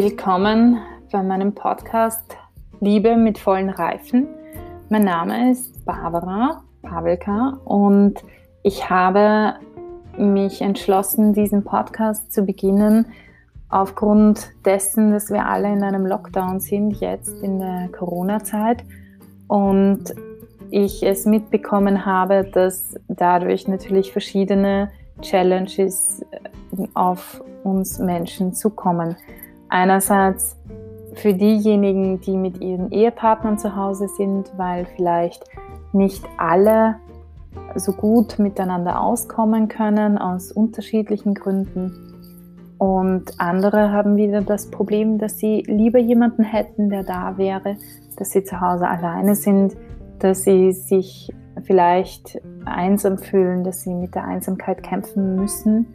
Willkommen bei meinem Podcast Liebe mit vollen Reifen. Mein Name ist Barbara Pavelka und ich habe mich entschlossen, diesen Podcast zu beginnen aufgrund dessen, dass wir alle in einem Lockdown sind, jetzt in der Corona-Zeit und ich es mitbekommen habe, dass dadurch natürlich verschiedene Challenges auf uns Menschen zukommen. Einerseits für diejenigen, die mit ihren Ehepartnern zu Hause sind, weil vielleicht nicht alle so gut miteinander auskommen können aus unterschiedlichen Gründen. Und andere haben wieder das Problem, dass sie lieber jemanden hätten, der da wäre, dass sie zu Hause alleine sind, dass sie sich vielleicht einsam fühlen, dass sie mit der Einsamkeit kämpfen müssen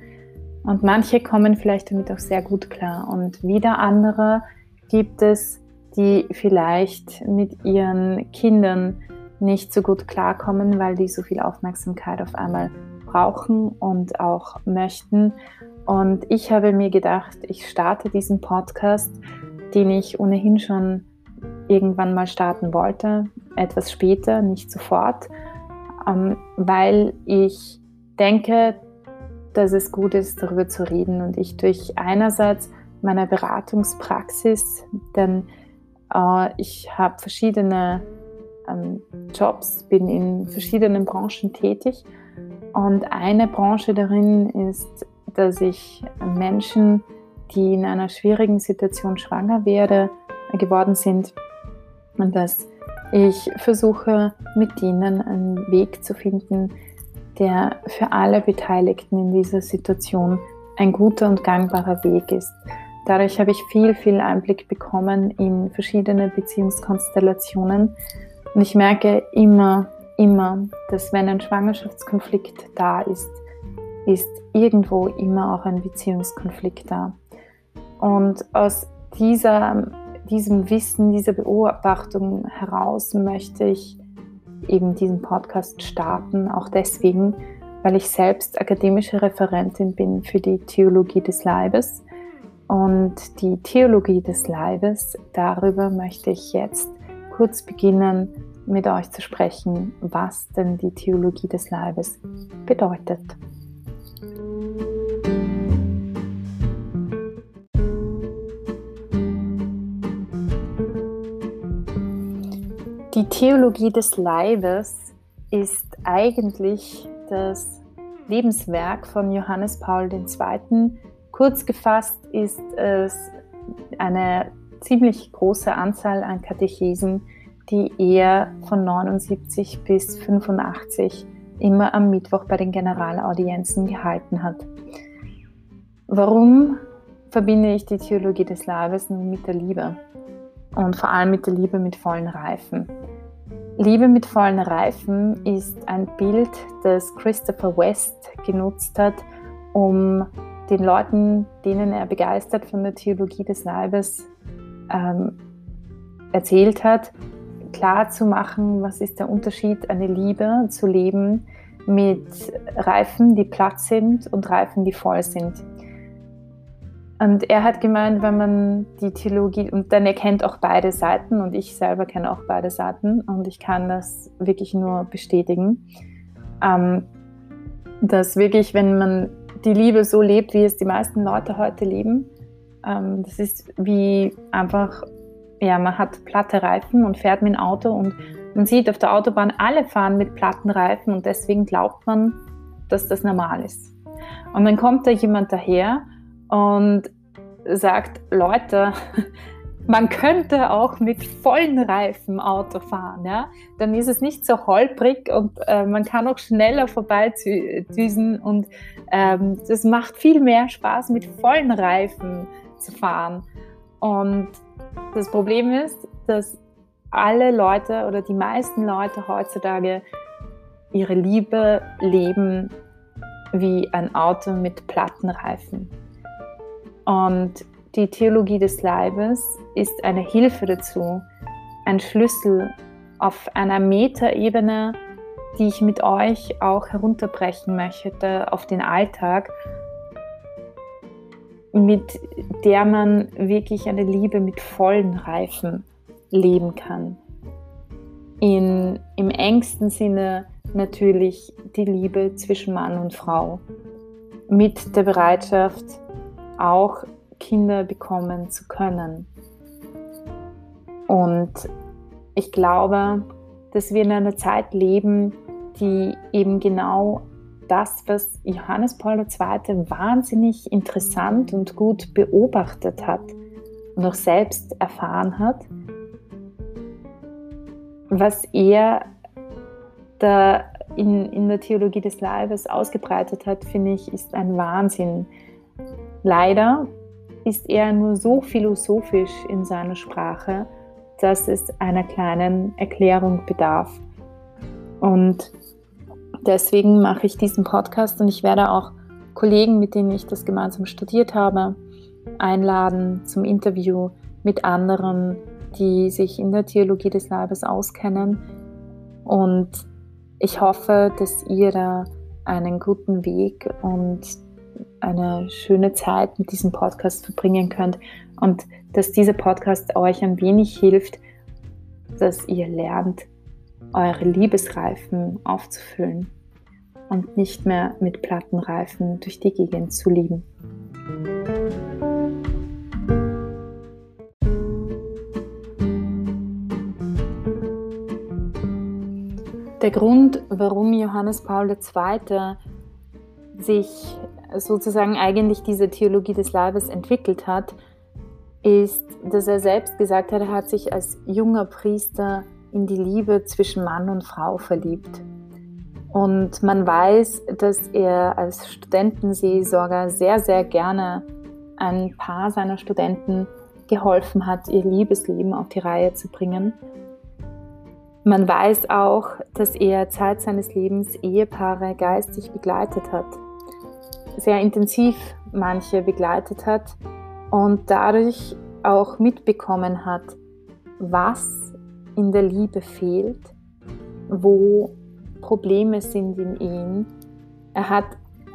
und manche kommen vielleicht damit auch sehr gut klar. Und wieder andere gibt es, die vielleicht mit ihren Kindern nicht so gut klarkommen, weil die so viel Aufmerksamkeit auf einmal brauchen und auch möchten. Und ich habe mir gedacht, ich starte diesen Podcast, den ich ohnehin schon irgendwann mal starten wollte, etwas später, nicht sofort, ähm, weil ich denke, dass es gut ist, darüber zu reden und ich durch einerseits meine Beratungspraxis, denn äh, ich habe verschiedene ähm, Jobs, bin in verschiedenen Branchen tätig und eine Branche darin ist, dass ich Menschen, die in einer schwierigen Situation schwanger werde, geworden sind und dass ich versuche mit ihnen einen Weg zu finden, der für alle Beteiligten in dieser Situation ein guter und gangbarer Weg ist. Dadurch habe ich viel, viel Einblick bekommen in verschiedene Beziehungskonstellationen und ich merke immer, immer, dass wenn ein Schwangerschaftskonflikt da ist, ist irgendwo immer auch ein Beziehungskonflikt da. Und aus dieser, diesem Wissen, dieser Beobachtung heraus möchte ich eben diesen Podcast starten, auch deswegen, weil ich selbst akademische Referentin bin für die Theologie des Leibes. Und die Theologie des Leibes, darüber möchte ich jetzt kurz beginnen, mit euch zu sprechen, was denn die Theologie des Leibes bedeutet. Die Theologie des Leibes ist eigentlich das Lebenswerk von Johannes Paul II. Kurz gefasst ist es eine ziemlich große Anzahl an Katechesen, die er von 79 bis 85 immer am Mittwoch bei den Generalaudienzen gehalten hat. Warum verbinde ich die Theologie des Leibes nun mit der Liebe? Und vor allem mit der Liebe mit vollen Reifen. Liebe mit vollen Reifen ist ein Bild, das Christopher West genutzt hat, um den Leuten, denen er begeistert von der Theologie des Leibes ähm, erzählt hat, klar zu machen, was ist der Unterschied, eine Liebe zu leben mit Reifen, die platt sind und Reifen, die voll sind. Und er hat gemeint, wenn man die Theologie, und dann er kennt auch beide Seiten und ich selber kenne auch beide Seiten und ich kann das wirklich nur bestätigen, ähm, dass wirklich, wenn man die Liebe so lebt, wie es die meisten Leute heute leben, ähm, das ist wie einfach, ja, man hat platte Reifen und fährt mit dem Auto und man sieht auf der Autobahn, alle fahren mit platten Reifen und deswegen glaubt man, dass das normal ist. Und dann kommt da jemand daher und sagt, Leute, man könnte auch mit vollen Reifen Auto fahren, ja? dann ist es nicht so holprig und äh, man kann auch schneller vorbeidüsen und ähm, macht viel mehr Spaß, mit vollen Reifen zu fahren. Und das Problem ist, dass alle Leute oder die meisten Leute heutzutage ihre Liebe leben wie ein Auto mit platten Reifen. Und die Theologie des Leibes ist eine Hilfe dazu, ein Schlüssel auf einer Metaebene, die ich mit euch auch herunterbrechen möchte auf den Alltag, mit der man wirklich eine Liebe mit vollen Reifen leben kann. In, Im engsten Sinne natürlich die Liebe zwischen Mann und Frau. Mit der Bereitschaft, auch Kinder bekommen zu können. Und ich glaube, dass wir in einer Zeit leben, die eben genau das, was Johannes Paul II. wahnsinnig interessant und gut beobachtet hat und auch selbst erfahren hat, was er da in, in der Theologie des Leibes ausgebreitet hat, finde ich, ist ein Wahnsinn. Leider ist er nur so philosophisch in seiner Sprache, dass es einer kleinen Erklärung bedarf. Und deswegen mache ich diesen Podcast und ich werde auch Kollegen, mit denen ich das gemeinsam studiert habe, einladen zum Interview mit anderen, die sich in der Theologie des Leibes auskennen. Und ich hoffe, dass ihr da einen guten Weg und eine schöne Zeit mit diesem Podcast verbringen könnt und dass dieser Podcast euch ein wenig hilft, dass ihr lernt, eure Liebesreifen aufzufüllen und nicht mehr mit Plattenreifen durch die Gegend zu lieben. Der Grund, warum Johannes Paul II. sich sozusagen eigentlich diese Theologie des Leibes entwickelt hat, ist, dass er selbst gesagt hat, er hat sich als junger Priester in die Liebe zwischen Mann und Frau verliebt. Und man weiß, dass er als Studentenseelsorger sehr, sehr gerne ein paar seiner Studenten geholfen hat, ihr Liebesleben auf die Reihe zu bringen. Man weiß auch, dass er Zeit seines Lebens Ehepaare geistig begleitet hat, sehr intensiv manche begleitet hat und dadurch auch mitbekommen hat, was in der Liebe fehlt, wo Probleme sind in ihm. Er hat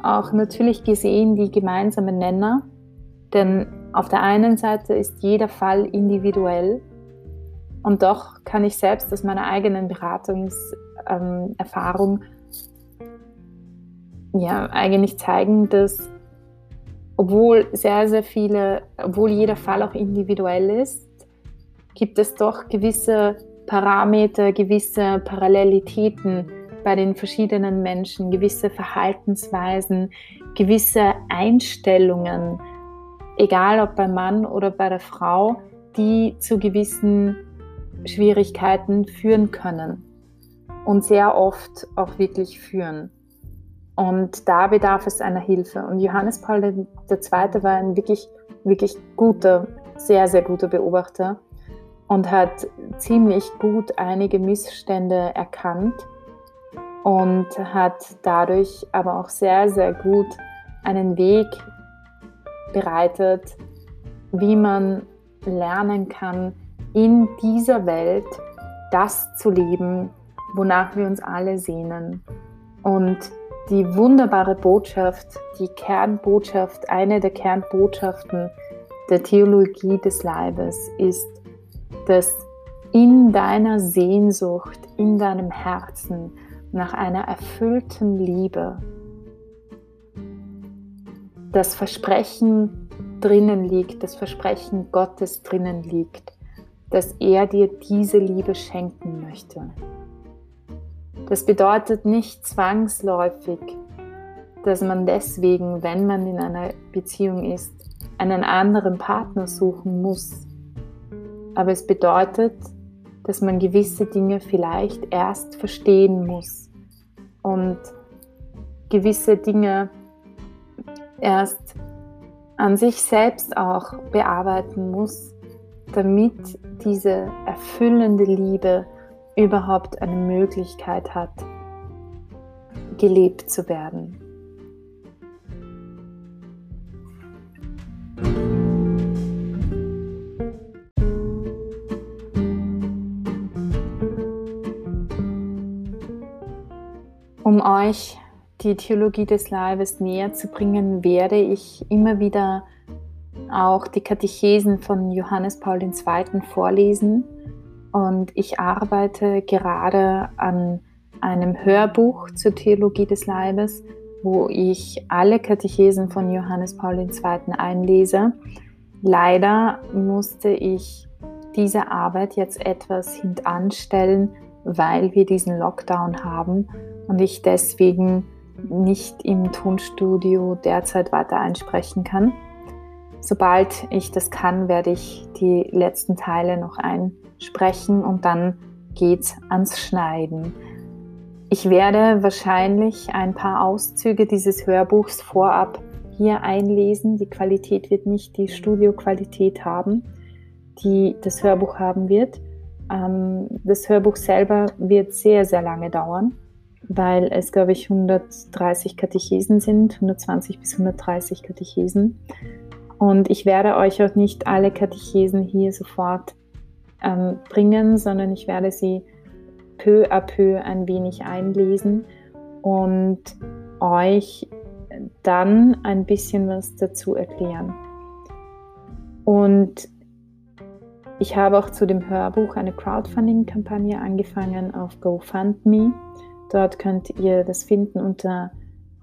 auch natürlich gesehen die gemeinsamen Nenner, denn auf der einen Seite ist jeder Fall individuell und doch kann ich selbst aus meiner eigenen Beratungserfahrung ähm, ja eigentlich zeigen, dass obwohl sehr, sehr viele, obwohl jeder Fall auch individuell ist, gibt es doch gewisse Parameter, gewisse Parallelitäten bei den verschiedenen Menschen, gewisse Verhaltensweisen, gewisse Einstellungen, egal ob beim Mann oder bei der Frau, die zu gewissen Schwierigkeiten führen können und sehr oft auch wirklich führen. Und da bedarf es einer Hilfe. Und Johannes Paul II. war ein wirklich, wirklich guter, sehr, sehr guter Beobachter und hat ziemlich gut einige Missstände erkannt und hat dadurch aber auch sehr, sehr gut einen Weg bereitet, wie man lernen kann, in dieser Welt das zu leben, wonach wir uns alle sehnen. Und die wunderbare Botschaft, die Kernbotschaft, eine der Kernbotschaften der Theologie des Leibes ist, dass in deiner Sehnsucht, in deinem Herzen nach einer erfüllten Liebe das Versprechen drinnen liegt, das Versprechen Gottes drinnen liegt dass er dir diese Liebe schenken möchte. Das bedeutet nicht zwangsläufig, dass man deswegen, wenn man in einer Beziehung ist, einen anderen Partner suchen muss. Aber es bedeutet, dass man gewisse Dinge vielleicht erst verstehen muss und gewisse Dinge erst an sich selbst auch bearbeiten muss, damit diese erfüllende Liebe überhaupt eine Möglichkeit hat, gelebt zu werden. Um euch die Theologie des Leibes näher zu bringen, werde ich immer wieder auch die Katechesen von Johannes Paul II. vorlesen und ich arbeite gerade an einem Hörbuch zur Theologie des Leibes, wo ich alle Katechesen von Johannes Paul II. einlese. Leider musste ich diese Arbeit jetzt etwas hintanstellen, weil wir diesen Lockdown haben und ich deswegen nicht im Tonstudio derzeit weiter einsprechen kann. Sobald ich das kann, werde ich die letzten Teile noch einsprechen und dann geht's ans Schneiden. Ich werde wahrscheinlich ein paar Auszüge dieses Hörbuchs vorab hier einlesen. Die Qualität wird nicht die Studioqualität haben, die das Hörbuch haben wird. Ähm, das Hörbuch selber wird sehr, sehr lange dauern, weil es, glaube ich, 130 Katechesen sind, 120 bis 130 Katechesen. Und ich werde euch auch nicht alle Katechesen hier sofort ähm, bringen, sondern ich werde sie peu à peu ein wenig einlesen und euch dann ein bisschen was dazu erklären. Und ich habe auch zu dem Hörbuch eine Crowdfunding-Kampagne angefangen auf GoFundMe. Dort könnt ihr das finden unter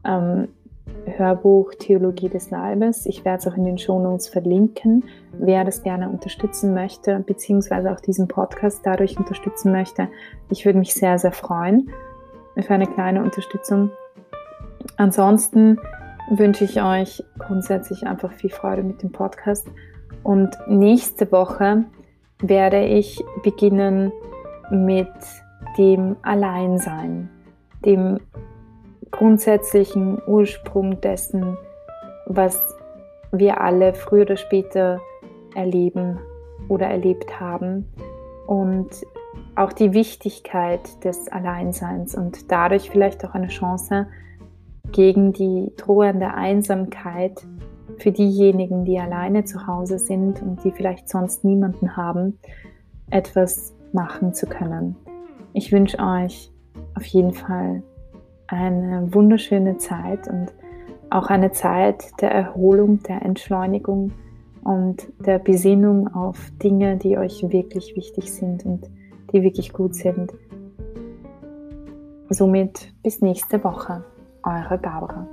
ähm, Hörbuch Theologie des Leibes. Ich werde es auch in den Shownotes verlinken. Wer das gerne unterstützen möchte, beziehungsweise auch diesen Podcast dadurch unterstützen möchte, ich würde mich sehr, sehr freuen für eine kleine Unterstützung. Ansonsten wünsche ich euch grundsätzlich einfach viel Freude mit dem Podcast. Und nächste Woche werde ich beginnen mit dem Alleinsein, dem grundsätzlichen Ursprung dessen, was wir alle früher oder später erleben oder erlebt haben und auch die Wichtigkeit des Alleinseins und dadurch vielleicht auch eine Chance gegen die drohende Einsamkeit für diejenigen, die alleine zu Hause sind und die vielleicht sonst niemanden haben, etwas machen zu können. Ich wünsche euch auf jeden Fall eine wunderschöne Zeit und auch eine Zeit der Erholung, der Entschleunigung und der Besinnung auf Dinge, die euch wirklich wichtig sind und die wirklich gut sind. Somit bis nächste Woche, eure Barbara.